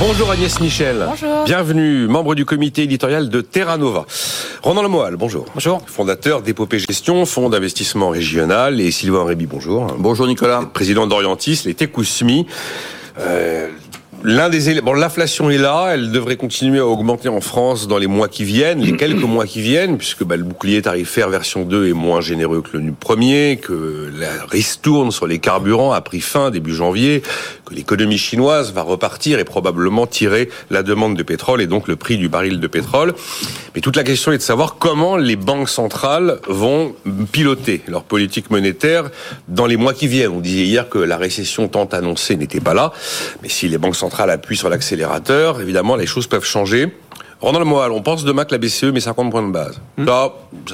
Bonjour Agnès Michel. Bonjour. Bienvenue, membre du comité éditorial de Terra Nova. Ronan Lemoal, bonjour. Bonjour. Fondateur d'Épopée Gestion, fonds d'investissement régional. Et Sylvain Réby, bonjour. Bonjour Nicolas. Président d'Orientis, les Tekousmi. Euh, L'un des éléments, bon, l'inflation est là, elle devrait continuer à augmenter en France dans les mois qui viennent, les quelques mois qui viennent, puisque bah, le bouclier tarifaire version 2 est moins généreux que le premier, que la ristourne sur les carburants a pris fin début janvier, que l'économie chinoise va repartir et probablement tirer la demande de pétrole et donc le prix du baril de pétrole. Mais toute la question est de savoir comment les banques centrales vont piloter leur politique monétaire dans les mois qui viennent. On disait hier que la récession tant annoncée n'était pas là, mais si les banques centrales appuie sur l'accélérateur, évidemment, les choses peuvent changer. Rendant le moral, on pense demain que la BCE met 50 points de base.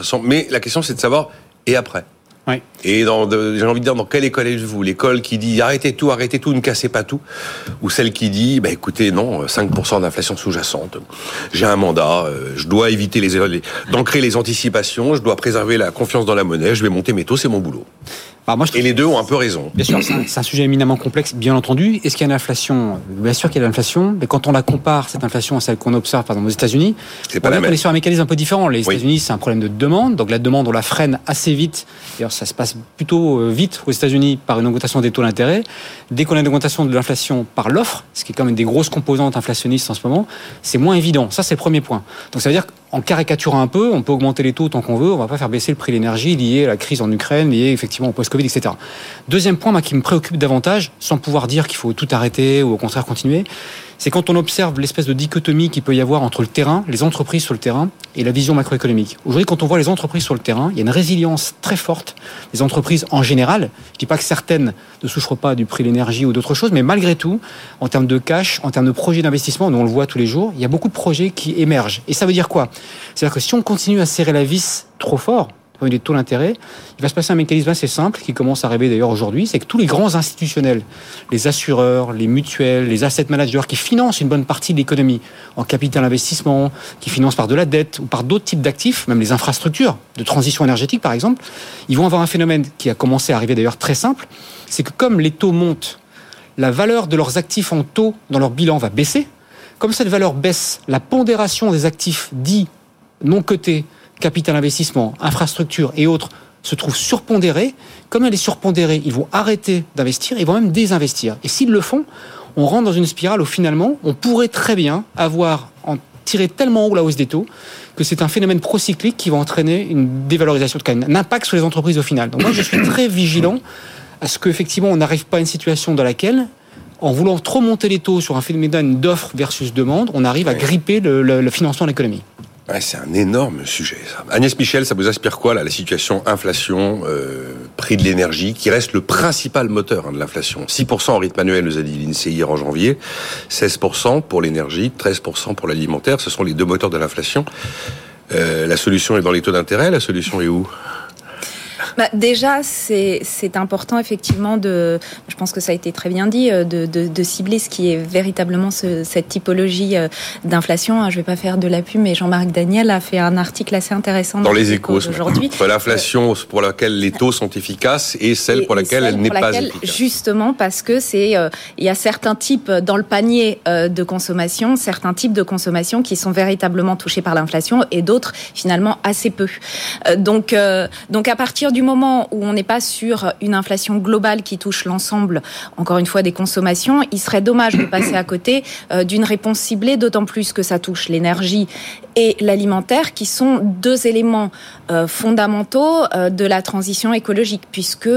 Ça Mais la question, c'est de savoir, et après? Oui. Et j'ai envie de dire, dans quelle école êtes-vous? L'école qui dit arrêtez tout, arrêtez tout, ne cassez pas tout? Ou celle qui dit, bah, écoutez, non, 5% d'inflation sous-jacente, j'ai un mandat, euh, je dois éviter les, d'ancrer les anticipations, je dois préserver la confiance dans la monnaie, je vais monter mes taux, c'est mon boulot. Bah, moi, Et les deux ont un peu raison. Bien sûr, c'est un, sujet éminemment complexe, bien entendu. Est-ce qu'il y a une inflation? Bien sûr qu'il y a de l'inflation, mais quand on la compare, cette inflation, à celle qu'on observe par exemple aux États-Unis, c'est pas la même. On est sur un mécanisme un peu différent. Les États-Unis, c'est un problème de demande, donc la demande, on la freine assez vite. D'ailleurs, ça se passe plutôt euh, vite aux États-Unis par une augmentation des taux d'intérêt. Dès qu'on a une augmentation de l'inflation par l'offre, ce qui est quand même des grosses composantes inflationnistes en ce moment, c'est moins évident. Ça, c'est le premier point. Donc ça veut dire qu'en caricaturant un peu, on peut augmenter les taux tant qu'on veut, on va pas faire baisser le prix de l'énergie lié à la crise en Ukraine, lié effectivement au Deuxième point, qui me préoccupe davantage, sans pouvoir dire qu'il faut tout arrêter ou au contraire continuer, c'est quand on observe l'espèce de dichotomie qu'il peut y avoir entre le terrain, les entreprises sur le terrain, et la vision macroéconomique. Aujourd'hui, quand on voit les entreprises sur le terrain, il y a une résilience très forte des entreprises en général. Je dis pas que certaines ne souffrent pas du prix de l'énergie ou d'autres choses, mais malgré tout, en termes de cash, en termes de projets d'investissement, on le voit tous les jours, il y a beaucoup de projets qui émergent. Et ça veut dire quoi? C'est-à-dire que si on continue à serrer la vis trop fort, des taux d'intérêt, il va se passer un mécanisme assez simple qui commence à arriver d'ailleurs aujourd'hui, c'est que tous les grands institutionnels, les assureurs, les mutuelles, les asset managers qui financent une bonne partie de l'économie en capital investissement, qui financent par de la dette ou par d'autres types d'actifs, même les infrastructures de transition énergétique par exemple, ils vont avoir un phénomène qui a commencé à arriver d'ailleurs très simple, c'est que comme les taux montent, la valeur de leurs actifs en taux dans leur bilan va baisser. Comme cette valeur baisse, la pondération des actifs dits non cotés capital investissement, infrastructure et autres se trouvent surpondérés, comme elle est surpondérée, ils vont arrêter d'investir, ils vont même désinvestir. Et s'ils le font, on rentre dans une spirale où finalement, on pourrait très bien avoir en tiré tellement haut la hausse des taux que c'est un phénomène procyclique qui va entraîner une dévalorisation, de un impact sur les entreprises au final. Donc moi, je suis très vigilant à ce qu'effectivement, on n'arrive pas à une situation dans laquelle en voulant trop monter les taux sur un phénomène d'offre versus demande, on arrive à gripper le, le financement de l'économie c'est un énorme sujet. Ça. Agnès Michel, ça vous inspire quoi là, la situation inflation, euh, prix de l'énergie, qui reste le principal moteur hein, de l'inflation? 6% en rythme annuel, nous a dit l'INSEE hier en janvier, 16% pour l'énergie, 13% pour l'alimentaire, ce sont les deux moteurs de l'inflation. Euh, la solution est dans les taux d'intérêt, la solution est où? Bah, Déjà, c'est important effectivement de, je pense que ça a été très bien dit, euh, de, de, de cibler ce qui est véritablement ce, cette typologie euh, d'inflation. Je ne vais pas faire de la pub, mais Jean-Marc Daniel a fait un article assez intéressant dans, les échos aujourd'hui. L'inflation pour laquelle les taux sont efficaces et celle pour laquelle elle n'est pas efficace. Justement parce que c'est, euh, il y a certains types dans le panier de consommation, certains types de consommation qui sont véritablement touchés par l'inflation et d'autres finalement assez peu. donc, donc à partir du moment où on n'est pas sur une inflation globale qui touche l'ensemble, encore une fois, des consommations, il serait dommage de passer à côté euh, d'une réponse ciblée, d'autant plus que ça touche l'énergie et l'alimentaire, qui sont deux éléments euh, fondamentaux euh, de la transition écologique, puisque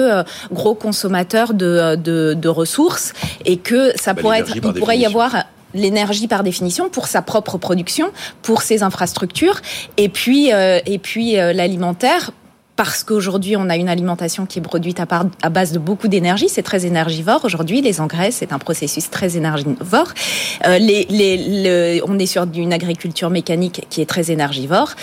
gros consommateurs de, de, ressources, et que ça bah, pourrait être, il pourrait y avoir l'énergie par définition pour sa propre production, pour ses infrastructures, et puis et puis l'alimentaire parce qu'aujourd'hui on a une alimentation qui est produite à, part, à base de beaucoup d'énergie, c'est très énergivore. Aujourd'hui, les engrais, c'est un processus très énergivore. Euh, les, les, on est sur une agriculture mécanique qui est très énergivore.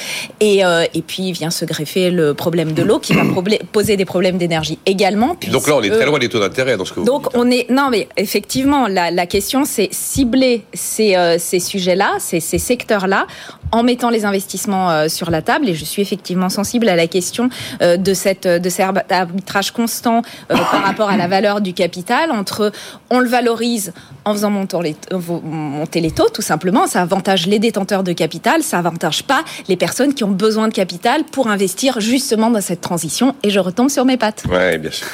Et, euh, et puis vient se greffer le problème de l'eau qui va poser des problèmes d'énergie également. Donc là, on est très loin des taux d'intérêt dans ce que vous Donc on est non mais effectivement la, la question c'est cibler ces, euh, ces sujets-là, ces, ces secteurs-là en mettant les investissements euh, sur la table. Et je suis effectivement sensible à la question euh, de cette de cet arbitrage constant euh, par rapport à la valeur du capital entre on le valorise en faisant monter les, monter les taux, tout simplement. Ça avantage les détenteurs de capital, ça avantage pas les personnes qui ont besoin de capital pour investir justement dans cette transition. Et je retombe sur mes pattes. Ouais, bien sûr.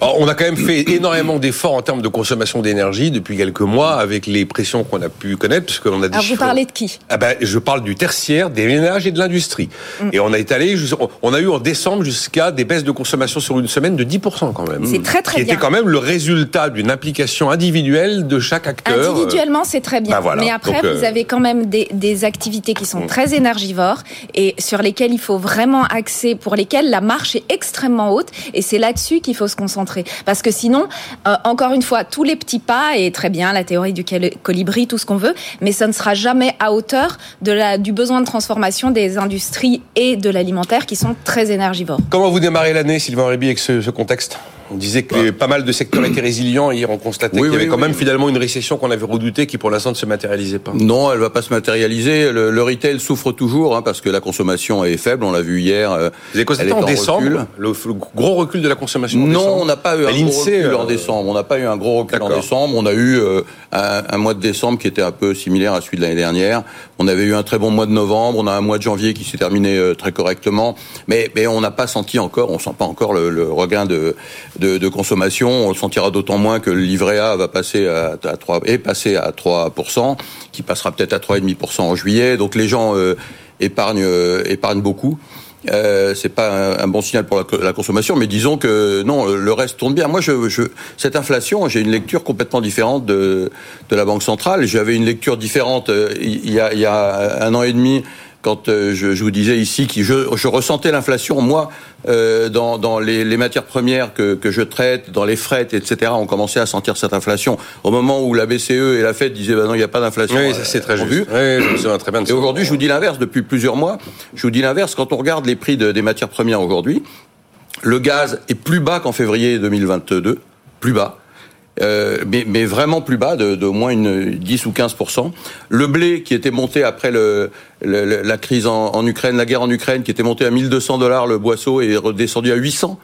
on a quand même fait énormément d'efforts en termes de consommation d'énergie depuis quelques mois avec les pressions qu'on a pu connaître, puisque on a des Alors vous parlez de qui? Ah ben, Je parle du tertiaire, des ménages et de l'industrie. Mm. Et on a étalé, on a eu en décembre jusqu'à des baisses de consommation sur une semaine de 10% quand même. C'est très très qui bien. était quand même le résultat d'une implication individuelle de chaque acteur. Individuellement, c'est très bien. Bah Mais après, vous euh, avez quand même des, des activités qui sont mm. très énergivores et sur lesquelles il faut vraiment axer, pour lesquelles la marche est extrêmement haute. Et c'est là-dessus qu'il faut se concentrer. Parce que sinon, euh, encore une fois, tous les petits pas, et très bien, la théorie du colibri, tout ce qu'on veut, mais ça ne sera jamais à hauteur de la, du besoin de transformation des industries et de l'alimentaire qui sont très énergivores. Comment vous démarrez l'année, Sylvain Réby, avec ce, ce contexte? On disait que pas mal de secteurs étaient résilients. Hier, on constatait qu'il y avait quand même finalement une récession qu'on avait redoutée qui pour l'instant ne se matérialisait pas. Non, elle va pas se matérialiser. Le, retail souffre toujours hein, parce que la consommation est faible. On l'a vu hier. Euh, Vous avez constaté en, décembre le, gros recul de la consommation Non, on n'a pas eu un gros recul en euh, décembre. On n'a pas eu un gros recul en décembre. On a eu euh, un, mois de décembre qui était un peu similaire à celui de l'année dernière. On avait eu un très bon mois de novembre. On a un mois de janvier qui s'est terminé très correctement. Mais, mais on n'a pas senti encore, on sent pas encore le, le regain de, de, de consommation on le sentira d'autant moins que le livret A va passer à, 3 est passé à 3 qui passera peut-être à 3,5 en juillet. Donc les gens euh, épargnent euh, épargnent beaucoup. Euh, c'est pas un, bon signal pour la, consommation, mais disons que non, le reste tourne bien. Moi, cette inflation, j'ai une lecture complètement différente de, de la Banque centrale. J'avais une lecture différente euh, il y a un an et demi quand euh, je, je, vous disais ici que je, je ressentais l'inflation, moi, euh, dans, dans les, les, matières premières que, que, je traite, dans les frais, etc., on commençait à sentir cette inflation. Au moment où la BCE et la Fed disaient, bah non, il n'y a pas d'inflation. Oui, ça c'est très euh, juste. Oui, je très bien et aujourd'hui, je vous dis l'inverse, depuis plusieurs mois, je vous dis l'inverse, quand on regarde les prix de, des matières premières aujourd'hui, le gaz est plus bas qu'en février 2022, plus bas. Euh, mais, mais, vraiment plus bas, de, de, moins une 10 ou 15% Le blé qui était monté après le, la crise en, en, Ukraine, la guerre en Ukraine, qui était monté à 1200 dollars le boisseau est redescendu à 800.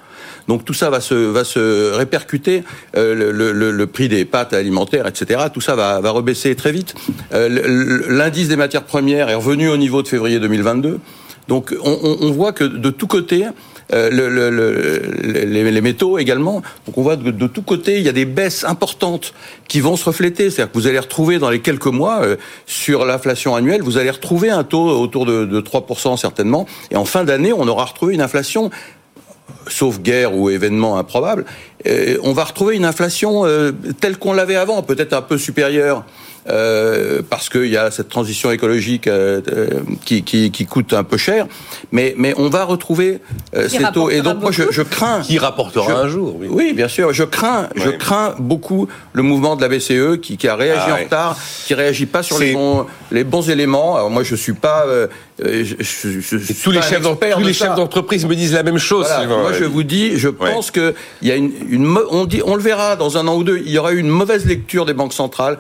Donc tout ça va se va se répercuter euh, le, le, le, prix des pâtes alimentaires, etc. Tout ça va, va rebaisser très vite. Euh, L'indice des matières premières est revenu au niveau de février 2022. Donc on, on voit que de tous côtés, euh, le, le, les, les, métaux également. Donc on voit de, de tous côtés, il y a des baisses importantes qui vont se refléter. C'est-à-dire que vous allez retrouver dans les quelques mois, euh, sur l'inflation annuelle, vous allez retrouver un taux autour de, de 3% certainement. Et en fin d'année, on aura retrouvé une inflation sauf guerre ou événement improbable, euh, on va retrouver une inflation telle qu'on l'avait avant, peut-être un peu supérieure euh, parce qu'il y a cette transition écologique euh, euh, qui, qui, qui, coûte un peu cher. Mais, mais on va retrouver ces taux. Et donc moi, je, je, crains... Qui rapportera un jour. Oui. oui. bien sûr. Je crains, je crains beaucoup le mouvement de la BCE qui, qui a réagi ah en retard, qui réagit pas sur les bons, les bons éléments. Alors moi, je suis pas... Je, je, je, tous les chefs tous les chefs d'entreprise me disent la même chose. moi, je vous dis, je pense que il y a une, une, on dit, on le verra dans un an ou deux. Il y aura eu une mauvaise lecture des banques centrales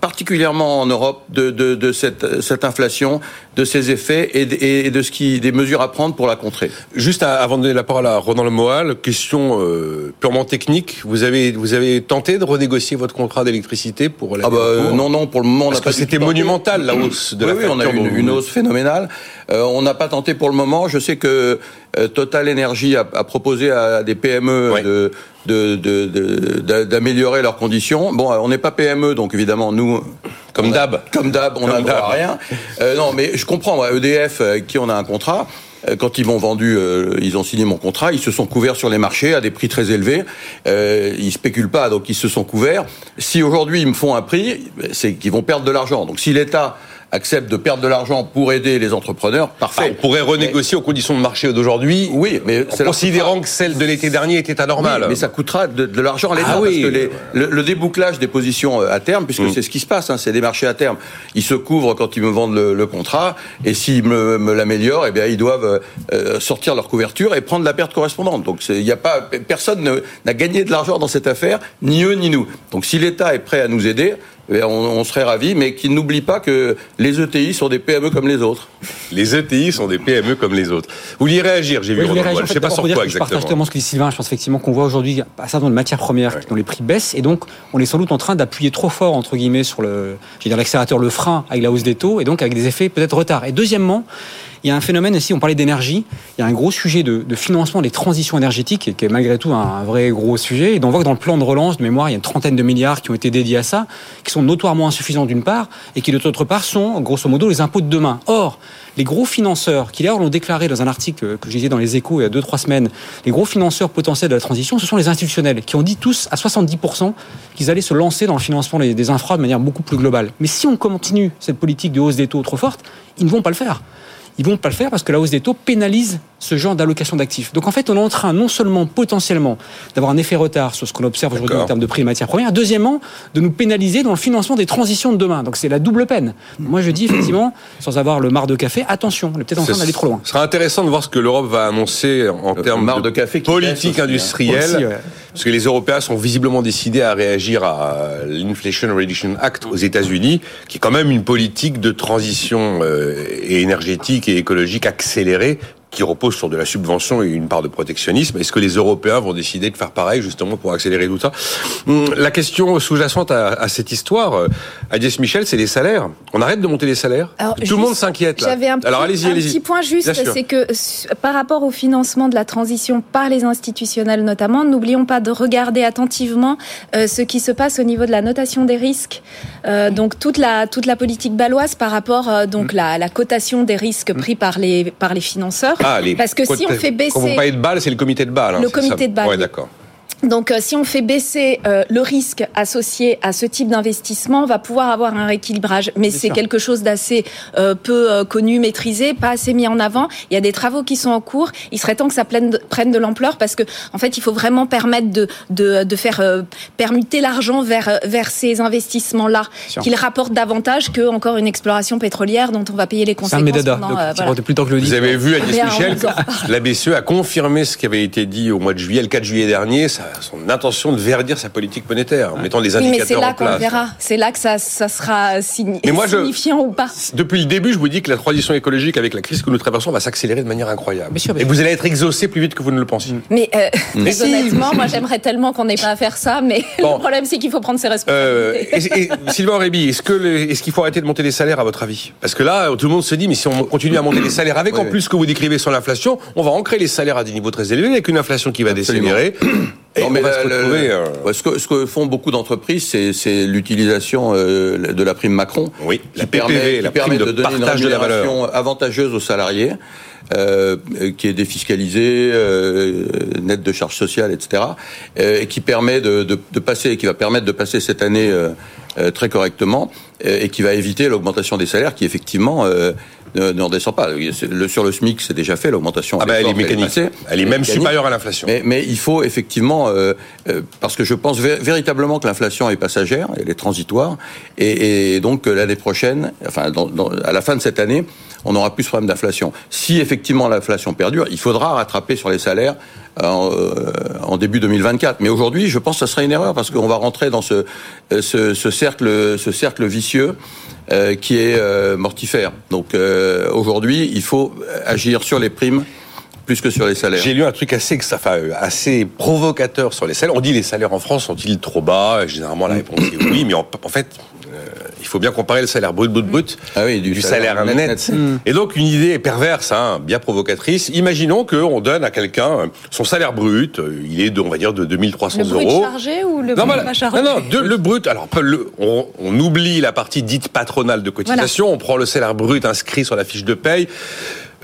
particulièrement en Europe, de, de, de cette, cette, inflation, de ses effets et, et, de ce qui, des mesures à prendre pour la contrer. Juste avant de donner la parole à Ronan Lemoal, question euh, purement technique. Vous avez, vous avez tenté de renégocier votre contrat d'électricité pour la ah bah, Non, non, pour le moment, Parce on que c'était monumental la hausse de oui, la Oui, on a eu une, hausse phénoménale. Euh, on n'a pas tenté pour le moment. Je sais que euh, Total Energy a, a, proposé à des PME de d'améliorer de, de, leurs conditions. Bon, on n'est pas PME, donc évidemment nous, comme d'hab, comme d'hab, on n'a droit à rien. Euh, non, mais je comprends. EDF, avec euh, qui on a un contrat. Euh, quand ils m'ont vendu, euh, ils ont signé mon contrat, ils se sont couverts sur les marchés à des prix très élevés. Euh, ils spéculent pas, donc ils se sont couverts. Si aujourd'hui ils me font un prix, c'est qu'ils vont perdre de l'argent. Donc si l'État accepte de perdre de l'argent pour aider les entrepreneurs, parfait. on pourrait renégocier aux conditions de marché d'aujourd'hui. Oui, mais en considérant que celle de l'été dernier était anormale. mais ça coûtera de, l'argent à l'État ah parce que le, débouclage des positions euh, à terme, puisque mm. c'est ce qui se passe, hein, c'est des marchés à terme. Ils se couvrent quand ils me vendent le, contrat, et s'ils me, me l'améliorent, eh bien ils doivent euh, sortir leur couverture et prendre la perte correspondante. Donc il n'y a pas personne n'a gagné de l'argent dans cette affaire, ni eux ni nous. Donc si l'État est prêt à nous aider, eh on, serait ravis, mais qu'ils n'oublient pas que les ETI sont des PME comme les autres. Les ETI sont des PME comme les autres. Vous vouliez réagir, j'ai vu. je ne sais pas sur quoi exactement. Je partage totalement ce que dit Sylvain. Je pense effectivement qu'on voit aujourd'hui un certain nombre de matières premières dont les prix baissent, et donc on est sans doute en train d'appuyer trop fort entre guillemets sur le, l'accélérateur, le frein avec la hausse des taux, et donc avec des effets peut-être retard. Et deuxièmement, il y a un phénomène aussi, on parlait d'énergie, il y a un gros sujet de, financement des transitions énergétiques, qui est malgré tout un, vrai gros sujet. Et on voit que dans le plan de relance, de mémoire, il y a une trentaine de milliards qui ont été dédiés à ça, qui sont notoirement insuffisants d'une part, et qui d'autre part sont, grosso modo, les impôts de demain. Or, les gros financeurs, qui d'ailleurs l'ont déclaré dans un article que j'ai dit dans les échos il y a 2-3 semaines, les gros financeurs potentiels de la transition, ce sont les institutionnels, qui ont dit tous à 70% qu'ils allaient se lancer dans le financement des infras de manière beaucoup plus globale. Mais si on continue cette politique de hausse des taux trop forte, ils ne vont pas le faire ils vont pas le faire parce que la hausse des taux pénalise ce genre d'allocation d'actifs. Donc en fait, on est en train non seulement potentiellement d'avoir un effet retard sur ce qu'on observe aujourd'hui en termes de prix matières premières, deuxièmement, de nous pénaliser dans le financement des transitions de demain. Donc c'est la double peine. Moi je dis effectivement, sans avoir le mar de café, attention, on est peut-être en train d'aller trop loin. Ce sera intéressant de voir ce que l'Europe va annoncer en termes de, de café politique hein. industrielle. Parce que les Européens sont visiblement décidés à réagir à l'Inflation Reduction Act aux États-Unis, qui est quand même une politique de transition euh, énergétique et écologique accélérée qui repose sur de la subvention et une part de protectionnisme. Est-ce que les Européens vont décider de faire pareil justement pour accélérer tout ça? Hum, La question sous-jacente à, cette histoire, euh, Agnès Michel, c'est les salaires. On arrête de monter les salaires Tout le monde s'inquiète. J'avais un, Alors, allez un petit point juste, c'est que par rapport au financement de la transition par les institutionnels notamment, n'oublions pas de regarder attentivement euh, ce qui se passe au niveau de la notation des risques. Euh, donc toute la toute la politique baloise par rapport donc mm. la, la cotation des risques pris par les par les financeurs. Ah, Parce que si on fait baisser... Quand vous parlez de Bâle, c'est le comité de Bâle. Hein, le comité de Bâle. Ouais, d'accord. Donc, euh, si on fait baisser euh, le risque associé à ce type d'investissement, on va pouvoir avoir un rééquilibrage. Mais c'est quelque chose d'assez euh, peu connu, maîtrisé, pas assez mis en avant. Il y a des travaux qui sont en cours. Il serait temps que ça prenne de, prenne de l'ampleur parce que, en fait, il faut vraiment permettre de, de, de faire permuter l'argent vers, vers ces investissements-là, qu'ils rapportent davantage que encore une exploration pétrolière dont on va payer les conséquences. C'est un voilà. plus que le Vous avez vu, Agnès Michel, la BCE a confirmé ce qui avait été dit au mois de juillet, le 4 juillet dernier. Ça son intention de verdir sa politique monétaire, en mettant des indicateurs mais c'est là qu'on verra. C'est là que ça, ça sera signifiant ou pas. Depuis le début, je vous dis que la transition écologique avec la crise que nous traversons va s'accélérer de manière incroyable. Et vous allez être exaucé plus vite que vous ne le pensiez. Mais, euh, honnêtement, moi j'aimerais tellement qu'on n'ait pas à faire ça, mais le problème c'est qu'il faut prendre ses responsabilités. Euh, Sylvain Réby, est-ce est-ce qu'il faut arrêter de monter les salaires à votre avis? Parce que là, tout le monde se dit, mais si on continue à monter les salaires avec en plus ce que vous décrivez sur l'inflation, on va ancrer les salaires à des niveaux très élevés avec une inflation qui va décélérer. Non, mais euh, ce, que, ce, que, font beaucoup d'entreprises, c'est l'utilisation euh, de la prime Macron, oui, qui la permet, la permet de, donner une rémunération avantageuse aux salariés. Euh, qui est défiscalisée, euh, nette de charges sociales, etc., euh, et qui permet de, de, de, passer, qui va permettre de passer cette année euh, très correctement, et qui va éviter l'augmentation des salaires, qui effectivement ne, ne redescend pas. Le, sur le SMIC, c'est déjà fait, l'augmentation. Ah bah, elle est mécanique. Elle est, même supérieure à l'inflation. Mais, mais, il faut effectivement, euh, euh parce que je pense véritablement que l'inflation est passagère, elle est transitoire, et, et donc l'année prochaine, enfin dans, dans, à la fin de cette année, on n'aura plus ce problème d'inflation. Si effectivement l'inflation perdure, il faudra rattraper sur les salaires en, euh, en, début 2024. Mais aujourd'hui, je pense que ça serait une erreur parce qu'on va rentrer dans ce, ce, ce, cercle, ce vicieux euh, qui est euh, mortifère. Donc euh, aujourd'hui, il faut agir sur les primes plus que sur les salaires. J'ai lu un truc assez provocateur sur les salaires. On dit les salaires en France sont-ils trop bas? Généralement, la réponse est oui, mais en, fait, il faut bien comparer le salaire brut, brut, brut ah oui, du, salaire, net. Mm. Et donc, une idée perverse, hein, bien provocatrice. Imaginons qu'on donne à quelqu'un son salaire brut, il est, de, on va dire, de 2300 euros. Le brut chargé ou le brut pas chargé Non, non, le brut. Alors, on, on, oublie la partie dite patronale de cotisation, on prend le salaire brut inscrit sur la fiche de paye.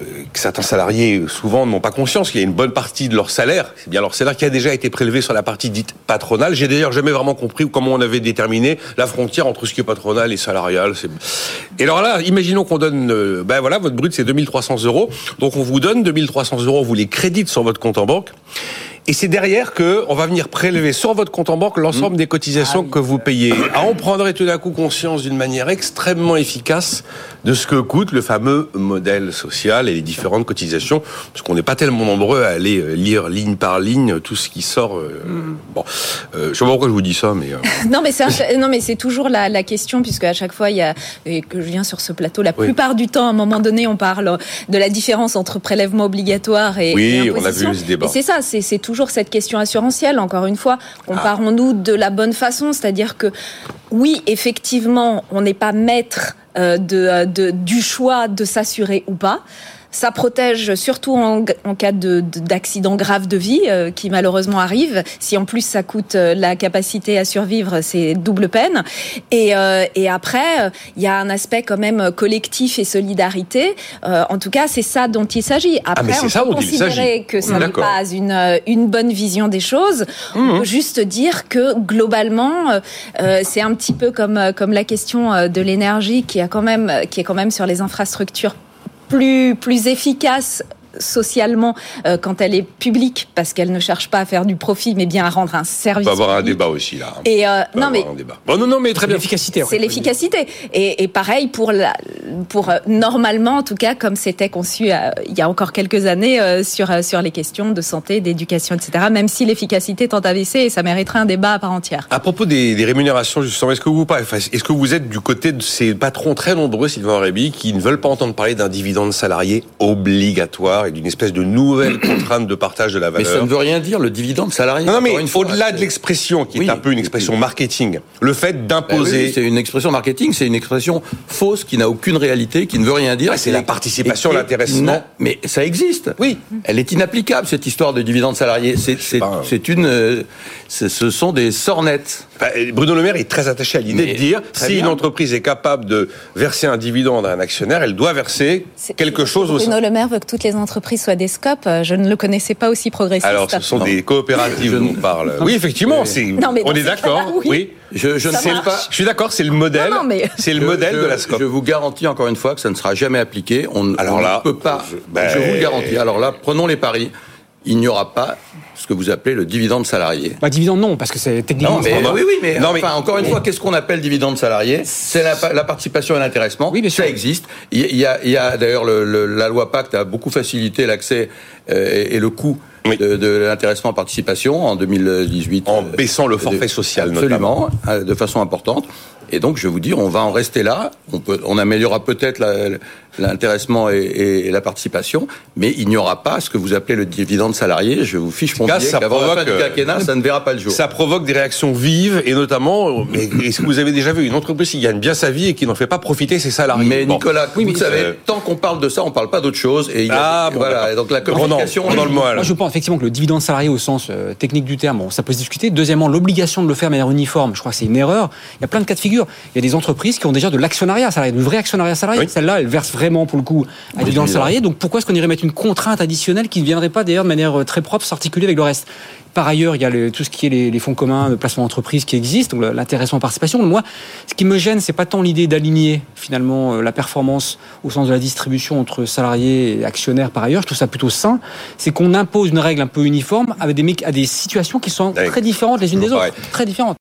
Euh, que certains salariés souvent n'ont pas conscience qu'il y a une bonne partie de leur salaire, c'est bien leur salaire qui a déjà été prélevé sur la partie dite patronale. J'ai d'ailleurs jamais vraiment compris comment on avait déterminé la frontière entre ce qui est patronal et salarial. Et alors là, imaginons qu'on donne, euh, ben voilà, votre brut c'est 2300 euros, donc on vous donne 2300 euros, vous les crédites sur votre compte en banque. Et c'est derrière que on va venir prélever sur votre compte en banque l'ensemble mmh. des cotisations que vous payez. Ah, on prendrait tout d'un coup conscience d'une manière extrêmement efficace de ce que coûte le fameux modèle social et les différentes cotisations, parce qu'on n'est pas tellement nombreux à aller euh, lire ligne par ligne tout ce qui sort. Euh, mmh. Bon, euh, je sais pas pourquoi je vous dis ça, mais non, mais c'est non, mais c'est toujours la, la, question, puisque à chaque fois il y a et que je viens sur ce plateau, la plupart du temps, à un moment donné, on parle de la différence entre prélèvement obligatoire et oui, on a vu ce débat. c'est ça, c'est toujours cette question assurantielle. Encore une fois, comparons-nous de la bonne façon, c'est-à-dire que oui, effectivement, on n'est pas maître euh, de, de, du choix de s'assurer ou pas. Ça protège surtout en, en cas d'accident grave de vie euh, qui malheureusement arrive. Si en plus ça coûte euh, la capacité à survivre, c'est double peine. Et, euh, et après, il y a un aspect quand même collectif et solidarité. en tout cas, c'est ça dont il s'agit. Ah, après, on peut considérer que ça n'est pas une, une bonne vision des choses. On mmh. peut juste dire que globalement, c'est un petit peu comme, comme la question de l'énergie qui, a quand même, qui est quand même sur les infrastructures plus, plus efficace socialement euh, quand elle est publique parce qu'elle ne cherche pas à faire du profit mais bien à rendre un service. On va avoir un débat aussi là. Et euh, non mais bon, non non mais très bien l'efficacité. C'est l'efficacité et, et, pareil pour la, pour euh, normalement en tout cas comme c'était conçu euh, il y a encore quelques années sur sur les questions de santé, d'éducation etc. Même si l'efficacité tend à baisser et ça mériterait un débat à part entière. À propos des, des rémunérations justement est-ce que vous est-ce que vous êtes du côté de ces patrons très nombreux Sylvain Réby qui ne veulent pas entendre parler d'un dividende salarié obligatoire? D'une espèce de nouvelle contrainte de partage de la valeur. Mais ça ne veut rien dire, le dividende salarié. Non, mais au-delà de l'expression, qui est un peu une expression marketing, le fait d'imposer... Ben c'est une expression marketing, c'est une expression fausse qui n'a aucune réalité, qui ne veut rien dire. c'est la participation, l'intéressement. Mais ça existe. Oui. Elle est inapplicable, cette histoire de dividende salarié. C'est une... Euh, ce sont des sornettes. Bruno Le Maire est très attaché à l'idée de dire si une entreprise est capable de verser un dividende à un actionnaire, elle doit verser quelque chose au Bruno Le Maire veut que toutes les entreprises soient des scopes. Je ne le connaissais pas aussi progressiste. Alors, ce sont des coopératives dont on parle. Oui, effectivement, c'est. on est d'accord. Oui. Je, je ne sais pas. Je suis d'accord, c'est le modèle. C'est le modèle de la SCOP. Je vous garantis encore une fois que ça ne sera jamais appliqué. On, Alors là, ne peut pas. Je, ben, je vous le garantis. Alors là, prenons les paris il n'y aura pas ce que vous appelez le dividende salarié. Bah, dividende non, parce que c'est techniquement. Non, mais, oui, oui, mais, non, enfin, encore une fois, qu'est-ce qu'on appelle dividende salarié? C'est la, participation et l'intéressement. Oui, mais ça existe. Il y a, il y a d'ailleurs la loi Pacte a beaucoup facilité l'accès euh, et, le coût de, de l'intéressement en participation en 2018. En baissant le forfait social, absolument, euh, de façon importante. Et donc, je vais vous dire, on va en rester là. On, peut, on améliorera peut-être l'intéressement et, la participation, mais il n'y aura pas ce que vous appelez le dividende salarié. Je vous fiche mon billet qu'avant la fin du quinquennat, ça ne verra pas le jour. Ça provoque des réactions vives, et notamment, est-ce que vous avez déjà vu une entreprise qui gagne bien sa vie et qui n'en fait pas profiter ses salariés Mais Nicolas, oui, vous savez, euh, tant qu'on parle de ça, on ne parle pas d'autre chose. Et ah, voilà. donc la communication... dans le Moi, je pense effectivement que le dividende salarié au sens euh, technique du terme, bon, ça peut se discuter. Deuxièmement, l'obligation de le faire de manière uniforme, je crois que c'est une erreur. Il y a plein de cas de figure. Il y a des entreprises qui ont déjà de l'actionnariat salarié, du vrai actionnariat salarié. Celle-là, elle verse vraiment pour le coup à des salariés. Donc pourquoi est-ce qu'on irait mettre une contrainte additionnelle qui ne viendrait pas d'ailleurs de manière euh, très propre s'articuler avec le reste? Par ailleurs, il y a tout ce qui est les, fonds communs de placement d'entreprise qui existent, donc l'intéressement en participation. Moi, ce qui me gêne, c'est pas tant l'idée d'aligner finalement euh, la performance au sens de la distribution entre salariés et actionnaires par ailleurs. Je trouve ça plutôt sain. C'est qu'on impose une règle un peu uniforme avec des, à des situations qui sont très différentes les unes des autres, très différentes.